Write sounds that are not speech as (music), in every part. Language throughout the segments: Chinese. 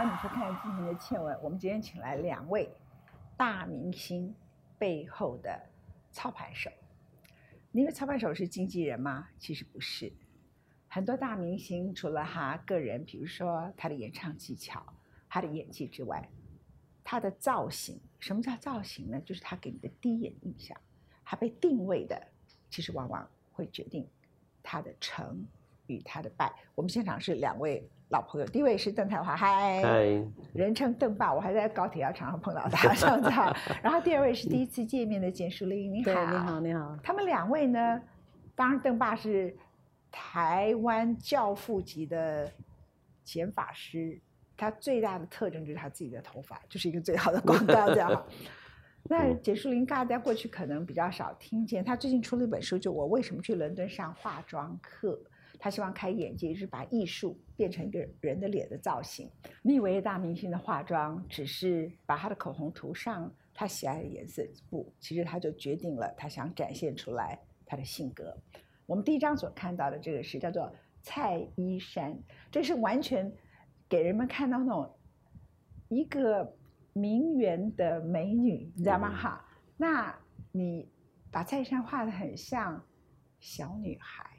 那你去看今天的倩文。我们今天请来两位大明星背后的操盘手。你以为操盘手是经纪人吗？其实不是。很多大明星除了他个人，比如说他的演唱技巧、他的演技之外，他的造型，什么叫造型呢？就是他给你的第一眼印象，他被定位的，其实往往会决定他的成与他的拜。我们现场是两位老朋友，第一位是邓泰华，嗨，嗨，人称邓爸，我还在高铁要常常碰到他，(laughs) 这样子哈。然后第二位是第一次见面的简淑玲，你好，你好，你好。他们两位呢，当然邓爸是台湾教父级的剪发师，他最大的特征就是他自己的头发，就是一个最好的广告，这样。(laughs) 那简淑玲大家过去可能比较少听见，她最近出了一本书，就我为什么去伦敦上化妆课。他希望开眼界，就是把艺术变成一个人的脸的造型。你以为大明星的化妆只是把他的口红涂上他喜爱的颜色？不，其实他就决定了他想展现出来他的性格。我们第一章所看到的这个是叫做蔡依珊，这是完全给人们看到那种一个名媛的美女，你知道吗？哈，那你把蔡依珊画的很像小女孩。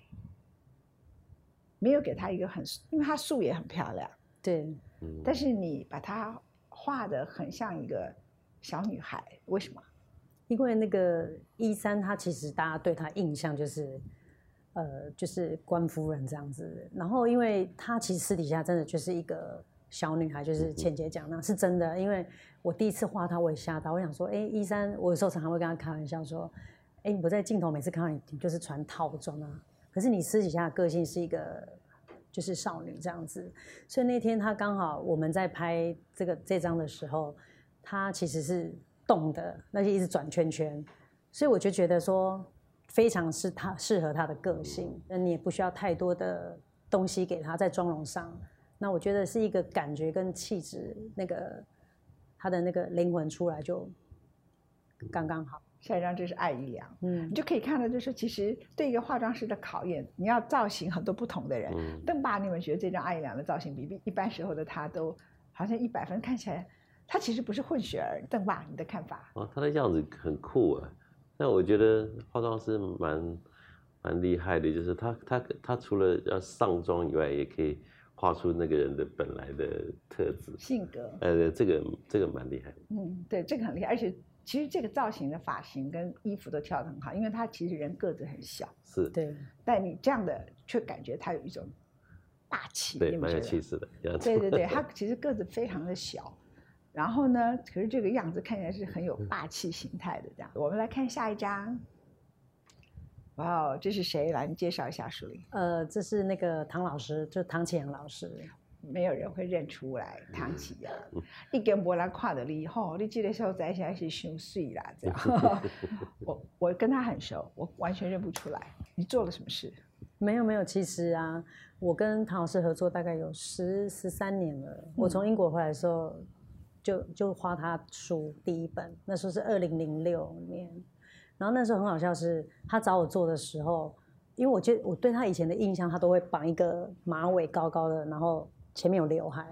没有给她一个很，因为她树也很漂亮，对，但是你把她画的很像一个小女孩，为什么？因为那个一三，她其实大家对她印象就是，呃，就是官夫人这样子。然后，因为她其实私底下真的就是一个小女孩，就是倩姐讲那是真的。因为我第一次画她，我也吓到，我想说，哎，一三，我有时候常常会跟她开玩笑说，哎，我在镜头每次看到你，你就是穿套装啊。可是你私底下的个性是一个就是少女这样子，所以那天她刚好我们在拍这个这张的时候，她其实是动的，那就一直转圈圈，所以我就觉得说非常是她适合她的个性，那你也不需要太多的东西给她在妆容上，那我觉得是一个感觉跟气质那个她的那个灵魂出来就刚刚好。下一张这是艾怡良，嗯你，就可以看到，就是其实对一个化妆师的考验，你要造型很多不同的人。嗯邓爸，你们觉得这张艾怡良的造型比比一般时候的他都好像一百分，看起来他其实不是混血儿。邓爸，你的看法？哦，他的样子很酷啊。那我觉得化妆师蛮蛮厉害的，就是他他他除了要上妆以外，也可以画出那个人的本来的特质。性格，呃，这个这个蛮厉害。嗯，对，这个很厉害，而且其实这个造型的发型跟衣服都跳得很好，因为他其实人个子很小，是，对，但你这样的却感觉他有一种霸气，对，蛮你有气势的样子。对对对，(laughs) 他其实个子非常的小，然后呢，可是这个样子看起来是很有霸气形态的这样。我们来看下一张。哇哦，这是谁？来，你介绍一下树林。呃，这是那个唐老师，就唐启阳老师。没有人会认出来唐启阳，一根波兰跨的你吼，你这个时候在现在是胸碎啦，这样。(laughs) 我我跟他很熟，我完全认不出来。你做了什么事？没有没有，其实啊，我跟唐老师合作大概有十十三年了。我从英国回来的时候，就就花他书第一本，那时候是二零零六年。然后那时候很好笑是，他找我做的时候，因为我觉得我对他以前的印象，他都会绑一个马尾高高的，然后前面有刘海。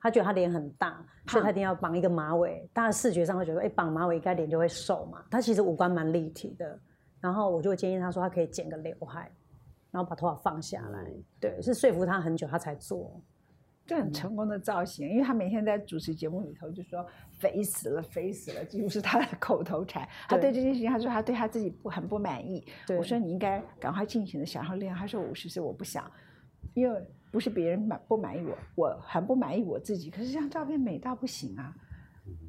他觉得他脸很大，所以他一定要绑一个马尾。大家视觉上会觉得，哎，绑马尾应该脸就会瘦嘛。他其实五官蛮立体的。然后我就建议他说，他可以剪个刘海。然后把头发放下来，对，是说服他很久，他才做。这很成功的造型，因为他每天在主持节目里头就说“肥死了，肥死了”，几乎是他的口头禅。他对这件事情，他说他对他自己不很不满意。我说你应该赶快尽情的享受恋爱。他说五十岁我不想，因为不是别人满不满意我，我很不满意我自己。可是这张照片美到不行啊，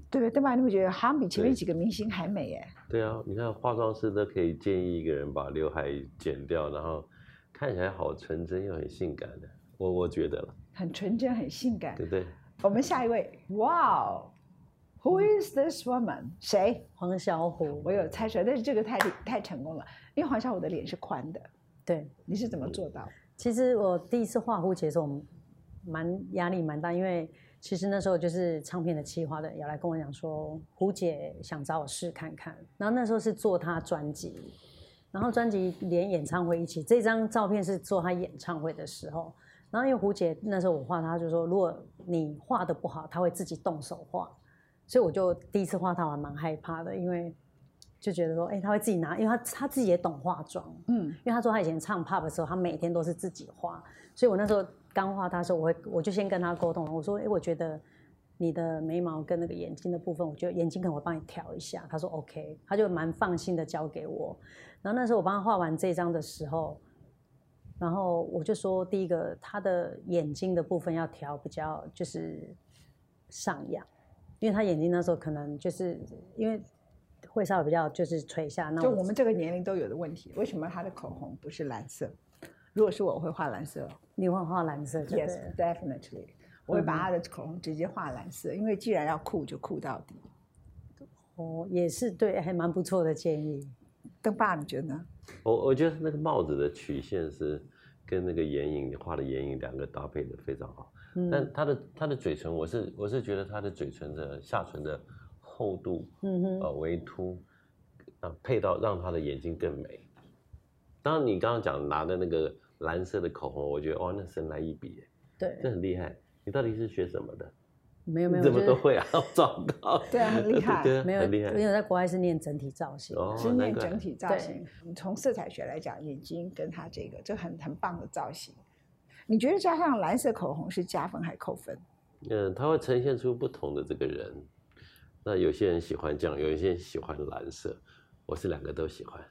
对不对？对吧？你会觉得好像比前面几个明星还美哎。对啊，你看化妆师都可以建议一个人把刘海剪掉，然后看起来好纯真又很性感的，我我觉得了，很纯真，很性感对。不对？我们下一位，哇哦，Who is this woman？谁？黄小虎，我有猜出来，但是这个太太成功了，因为黄小琥的脸是宽的，对，你是怎么做到？其实我第一次画蝴蝶的时候，蛮压力蛮大，因为其实那时候就是唱片的企划的要来跟我讲说，胡姐想找我试看看，然后那时候是做她专辑，然后专辑连演唱会一起，这张照片是做她演唱会的时候，然后因为胡姐那时候我画她，就说如果你画的不好，她会自己动手画，所以我就第一次画她，我还蛮害怕的，因为就觉得说，哎、他会自己拿，因为他他自己也懂化妆，嗯，因为他说他以前唱 pop 的时候，他每天都是自己画，所以我那时候刚画他的时候，我会我就先跟他沟通了，我说，哎、我觉得你的眉毛跟那个眼睛的部分，我觉得眼睛可能我帮你调一下。他说 OK，他就蛮放心的交给我。然后那时候我帮他画完这张的时候，然后我就说，第一个他的眼睛的部分要调比较就是上扬，因为他眼睛那时候可能就是因为会稍微比较就是垂下，那就我们这个年龄都有的问题。为什么他的口红不是蓝色？如果是我，我会画蓝色。你会画蓝色？Yes, definitely。我会把他的口红直接画蓝色，因为既然要酷，就酷到底。哦，也是对，还蛮不错的建议。邓爸，你觉得呢？我我觉得那个帽子的曲线是跟那个眼影你画的眼影两个搭配的非常好，嗯但他的他的嘴唇，我是我是觉得他的嘴唇的下唇的厚度，嗯哼，呃微凸，啊配到让他的眼睛更美。当然你刚刚讲拿的那个蓝色的口红，我觉得哇那神来一笔耶，对，这很厉害。你到底是学什么的？没有没有，怎么都会啊？糟糕，对啊 (laughs) 很厉害对啊没有，很厉害因为在国外是念整体造型。哦，是念整体造型。从色彩学来讲，眼睛跟他这个，就很很棒的造型。你觉得加上蓝色口红是加分还扣分？嗯，它会呈现出不同的这个人。那有些人喜欢这样，有一些人喜欢蓝色，我是两个都喜欢。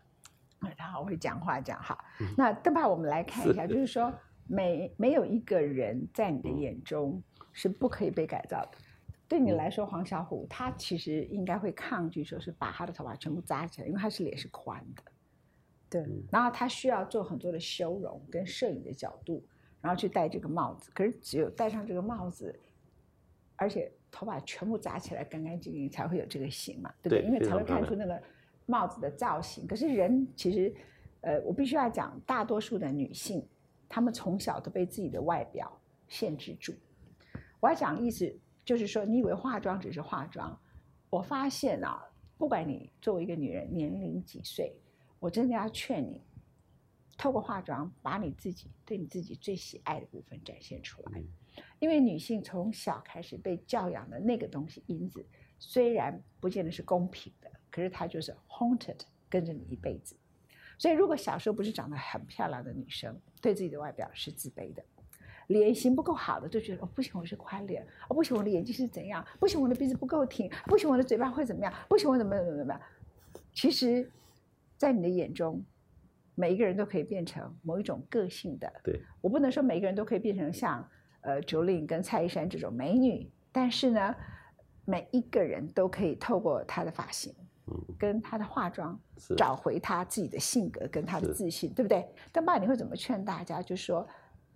哎他好会讲话，讲好。嗯那邓爸，我们来看一下，就是说，(laughs) 没没有一个人在你的眼中是不可以被改造的。对嗯你来说，黄小琥他其实应该会抗拒，说是把他的头发全部扎起来，因为他是脸是宽的，对，然后他需要做很多的修容跟摄影的角度，然后去戴这个帽子。可是只有戴上这个帽子，而且头发全部扎起来干干净净，才会有这个型嘛，对不对？对因为才会看出那个帽子的造型。可是人其实，呃，我必须要讲，大多数的女性，她们从小都被自己的外表限制住。我要讲的意思就是说，你以为化妆只是化妆，我发现啊，不管你作为一个女人年龄几岁，我真的要劝你，透过化妆把你自己对你自己最喜爱的部分展现出来。嗯因为女性从小开始被教养的那个东西因子，虽然不见得是公平的，可是它就是 haunted 跟着你一辈子。所以，如果小时候不是长得很漂亮的女生，对自己的外表是自卑的，脸型不够好的就觉得哦不行，我是宽脸，哦不行，我的眼睛是怎样，不行，我的鼻子不够挺，不行，我的嘴巴会怎么样，不行，我怎么怎么怎么样。其实，在你的眼中，每一个人都可以变成某一种个性的。对，我不能说每一个人都可以变成像呃竹林跟蔡依珊这种美女，但是呢，每一个人都可以透过她的发型，嗯，跟她的化妆，是找回她自己的性格跟她的自信，对不对？但爸，你会怎么劝大家？就说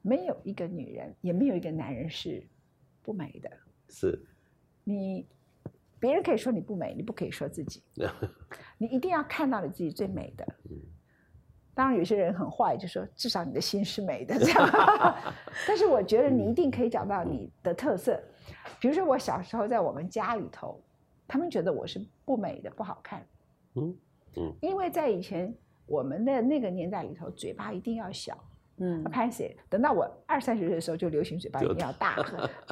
没有一个女人，也没有一个男人是不美的。是，你别人可以说你不美，你不可以说自己，(laughs) 你一定要看到你自己最美的。嗯当然，有些人很坏，就说至少你的心是美的这 (laughs) 样。(laughs) 但是我觉得你一定可以找到你的特色。比如说我小时候在我们家里头，他们觉得我是不美的、不好看，嗯嗯，因为在以前我们的那个年代里头，嘴巴一定要小。嗯，拍谁？等到我二三十岁的时候，就流行嘴巴一定要大。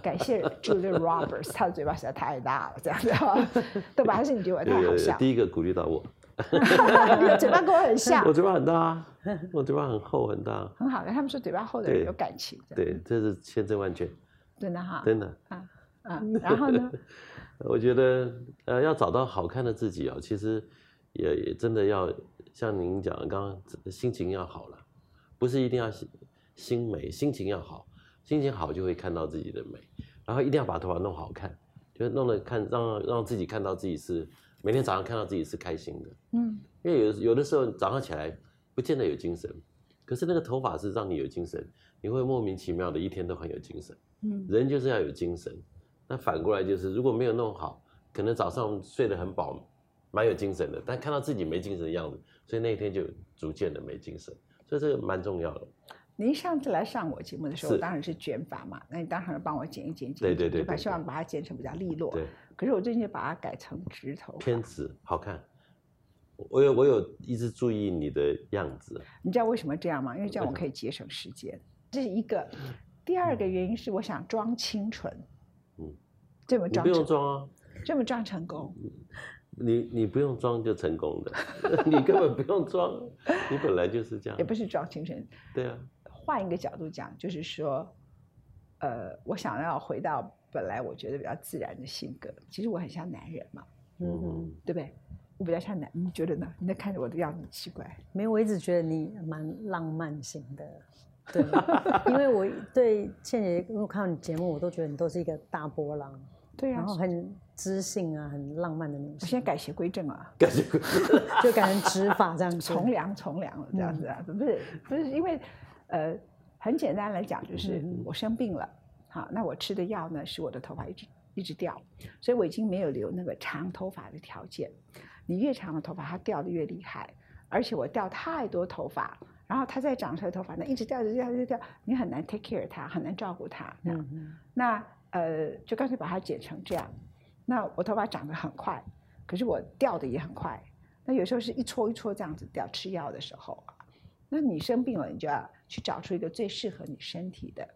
感谢 (laughs) Julia Roberts，她的嘴巴实在太大了，这样子，对吧？还是你觉得我太好笑？第一个鼓励到我，(laughs) 你的嘴巴跟我很像 (laughs) 我，嘴巴很大啊，我嘴巴很厚很大，很好的。他们说嘴巴厚的人有感情，对，这是千真万确，真的哈。真的。啊，然后呢？(laughs) 我觉得呃，要找到好看的自己哦，其实也也真的要像您讲的，刚刚心情要好了，不是一定要心心美，心情要好，心情好就会看到自己的美，然后一定要把头发弄好看，就弄得看让让自己看到自己是每天早上看到自己是开心的，嗯，因为有有的时候早上起来不见得有精神，可是那个头发是让你有精神，你会莫名其妙的一天都很有精神。嗯，人就是要有精神。那反过来就是，如果没有弄好，可能早上睡得很饱，蛮有精神的，但看到自己没精神的样子，所以那一天就逐渐的没精神。所以这个蛮重要的。您上次来上我节目的时候，是当然是卷发嘛，那你当然帮我剪一剪，剪对一剪对把对对对希望把它剪成比较利落。对，可是我最近把它改成直头偏直好看。我有我有一直注意你的样子，你知道为什么这样吗？因为这样我可以节省时间，这是一个。第二个原因是我想装清纯，嗯，这么装不用装啊，这么装成功，你你不用装就成功的，(laughs) 你根本不用装，你本来就是这样 (laughs) 也。不是装清纯。对啊，换一个角度讲，就是说，呃，我想要回到本来我觉得比较自然的性格。其实我很像男人嘛，嗯，嗯，对不对？我比较像男，你觉得呢？你在看着我的样子很奇怪。没有，我一直觉得你蛮浪漫型的，对，(laughs) 因为我对倩姐，因为我看到你节目，我都觉得你都是一个大波浪，对呀、然后很知性啊，很浪漫的女生，我现在改邪归正啊，改邪归正就改成执法这样子。从良从良了这样子啊，不是不是因为，呃，很简单来讲，就是嗯我生病了，好，那我吃的药呢，使我的头发一直一直掉，所以我已经没有留那个长头发的条件。你越长的头发，它掉的越厉害，而且我掉太多头发，然后它再长出来头发呢，一直掉，一直掉，一直掉，你很难 take care 它，很难照顾它。嗯嗯那呃，就干脆把它剪成这样。那我头发长得很快，可是我掉的也很快。那有时候是一撮一撮这样子掉，吃药的时候啊，那你生病了，你就要去找出一个最适合你身体的，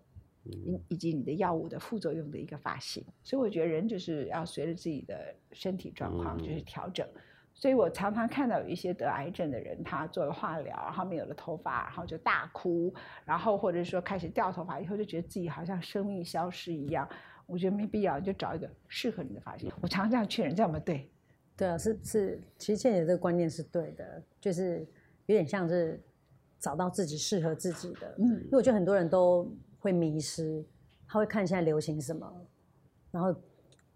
以以及你的药物的副作用的一个发型。所以我觉得人就是要随着自己的身体状况就是嗯调整。所以我常常看到有一些得癌症的人，他做了化疗，然后没有了头发，然后就大哭，然后或者说开始掉头发，以后就觉得自己好像生命消失一样。我觉得没必要，就找一个适合你的发型。我常常这样劝人，这样吗？对，对啊，是是，其实倩姐这个观念是对的，就是有点像是找到自己适合自己的。嗯因为我觉得很多人都会迷失，他会看现在流行什么，然后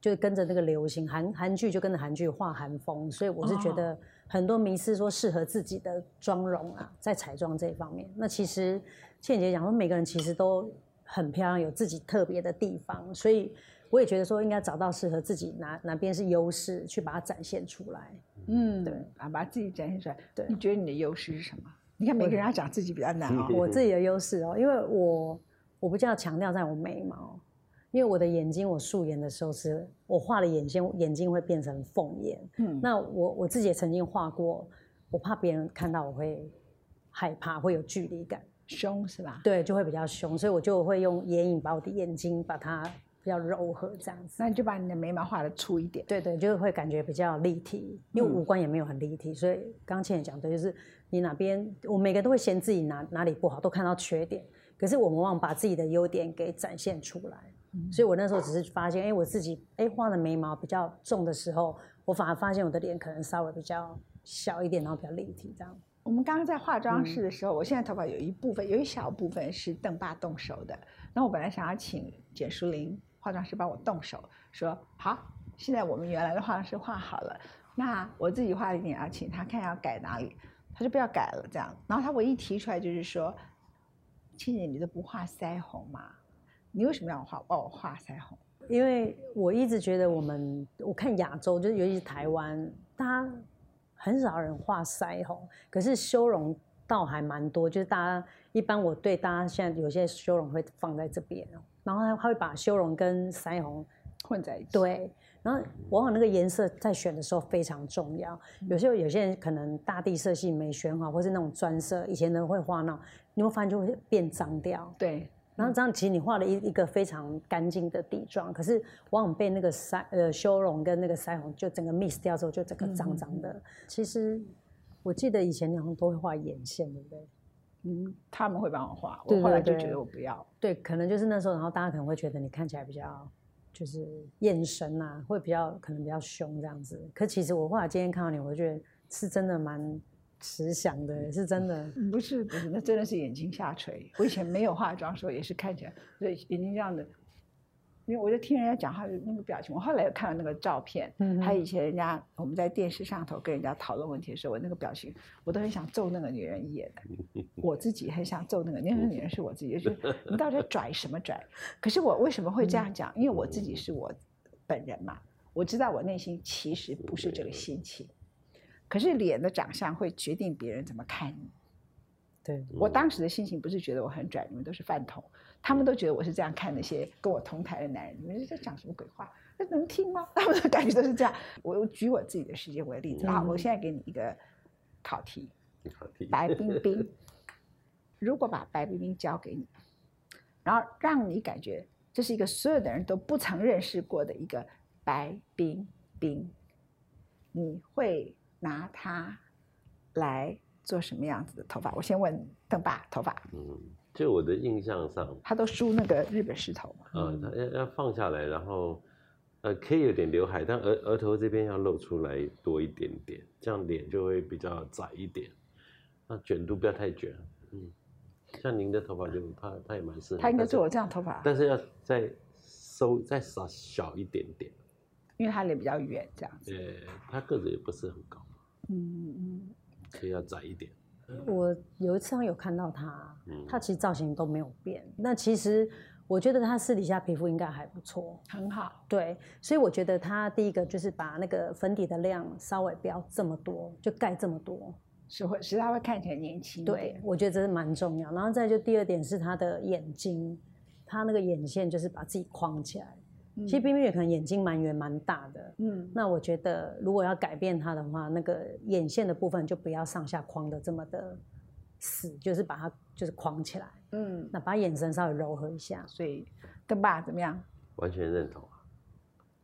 就跟着那个流行，韩韩剧就跟着韩剧画韩风，所以我是觉得很多迷失说适合自己的妆容啊，在彩妆这一方面。那其实倩姐讲说，每个人其实都很漂亮，有自己特别的地方，所以我也觉得说应该找到适合自己哪哪边是优势，去把它展现出来。嗯，对啊，把自己展现出来。对你觉得你的优势是什么？你看每个人要讲自己比较难哦。(laughs) 我自己的优势哦，因为我我比较强调在我眉毛，因为我的眼睛我素颜的时候是我画了眼线，眼睛会变成凤眼。嗯，那我我自己也曾经画过，我怕别人看到我会害怕，会有距离感，凶是吧？对，就会比较凶，所以我就会用眼影把我的眼睛把它比较柔和这样子。那你就把你的眉毛画的粗一点。对对，就会感觉比较立体，因为嗯五官也没有很立体，所以刚刚倩也讲对，就是你哪边，我每个人都会嫌自己哪哪里不好，都看到缺点，可是我们往往把自己的优点给展现出来。嗯所以我那时候只是发现，哎，我自己哎画的眉毛比较重的时候，我反而发现我的脸可能稍微比较小一点，然后比较立体这样。我们刚刚在化嗯妆室的时候，我现在头发有一部分，有一小部分是邓爸动手的。那我本来想要请简淑玲化妆师帮我动手，说好，现在我们原来的化妆师画好了，那我自己画一点要请他看要改哪里，他就不要改了这样。然后他唯一提出来就是说，倩姐你都不画腮红吗？你为什么要画帮我画腮红？因为我一直觉得我们，我看亚洲，就是尤其是台湾，大家很少人画腮红，可是修容倒还蛮多。就是大家一般我对大家现在有些修容会放在这边哦，然后他他会把修容跟腮红混在一起。对，然后往往那个颜色在选的时候非常重要。有时候有些人可能大地色系没选好，或是那种砖色，以前的人会画那种，你会发现就会变脏掉。对，然后这样，其实你画了一一个非常干净的底妆，可是往往被那个腮呃修容跟那个腮红就整个 miss 掉之后，就整个脏脏的。其实我记得以前你好像都会画眼线，对不对？嗯，他们会帮我画，我后来就觉得我不要。对，可能就是那时候，然后大家可能会觉得你看起来比较就是眼神啊，会比较可能比较凶这样子。可其实我后来今天看到你，我觉得是真的蛮慈祥的，是真的。嗯不是不是，那真的是眼睛下垂。我以前没有化妆的时候也是看起来，对眼睛这样的，因为我就听人家讲他的那个表情。我后来又看了那个照片，还有以前人家我们在电视上头跟人家讨论问题的时候，我那个表情，我都很想揍那个女人一眼的。(laughs) 我自己很想揍那个，那个女人是我自己，就是你到底拽什么拽？可是我为什么会这样讲？因为我自己是我本人嘛，我知道我内心其实不是这个心情。可是脸的长相会决定别人怎么看你。对，我当时的心情不是觉得我很拽，你们都是饭桶，他们都觉得我是这样看那些跟我同台的男人，你们在讲什么鬼话？这能听吗？(laughs) 他们的感觉都是这样。我举我自己的事件为例子啊，嗯我现在给你一个考题白冰冰，如果把白冰冰交给你，然后让你感觉这是一个所有的人都不曾认识过的一个白冰冰，你会拿它来做什么样子的头发？我先问邓爸，头发嗯，就我的印象上，他都梳那个日本石头嘛，嗯，他要要放下来，然后呃可以有点刘海，但额额头这边要露出来多一点点，这样脸就会比较窄一点。那卷度不要太卷，嗯，像您的头发就他他也蛮适合，他应该做我这样头发，但是要再收再少小一点点。因为他脸比较圆这样子。呃，他个子也不是很高，嗯嗯，可以要窄一点。我有一次有看到他，嗯他其实造型都没有变。那其实我觉得他私底下皮肤应该还不错，很好。对，所以我觉得他第一个就是把那个粉底的量稍微不要这么多，就盖这么多。是会使他会看起来年轻对，我觉得这是蛮重要。然后再就第二点是他的眼睛，他那个眼线就是把自己框起来。其实冰冰也可能眼睛蛮圆蛮大的，嗯，那我觉得如果要改变它的话，那个眼线的部分就不要上下框的这么的死，就是把它就是框起来，嗯，那把眼神稍微柔和一下。所以跟爸怎么样？完全认同啊，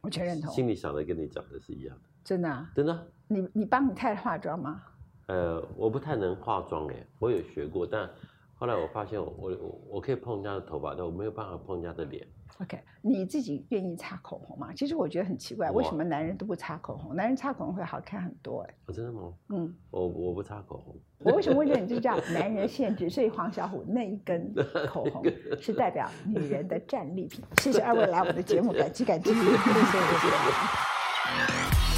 完全认同，心里想的跟你讲的是一样的，真的啊、真的啊。你你帮你太太化妆吗？呃，我不太能化妆哎，我有学过，但后来我发现我我我我可以碰人家的头发，但我没有办法碰人家的脸。OK，你自己愿意擦口红吗？其实我觉得很奇怪，为什么男人都不擦口红？男人擦口红会好看很多哎、哦，真的吗？嗯，我我不擦口红。我为什么问这你就叫男人限制？所以黄小虎那一根口红 (laughs) 是代表女人的战利品。谢谢二位来我们的节目，感激感激，谢 (laughs) 谢 (laughs) 谢谢。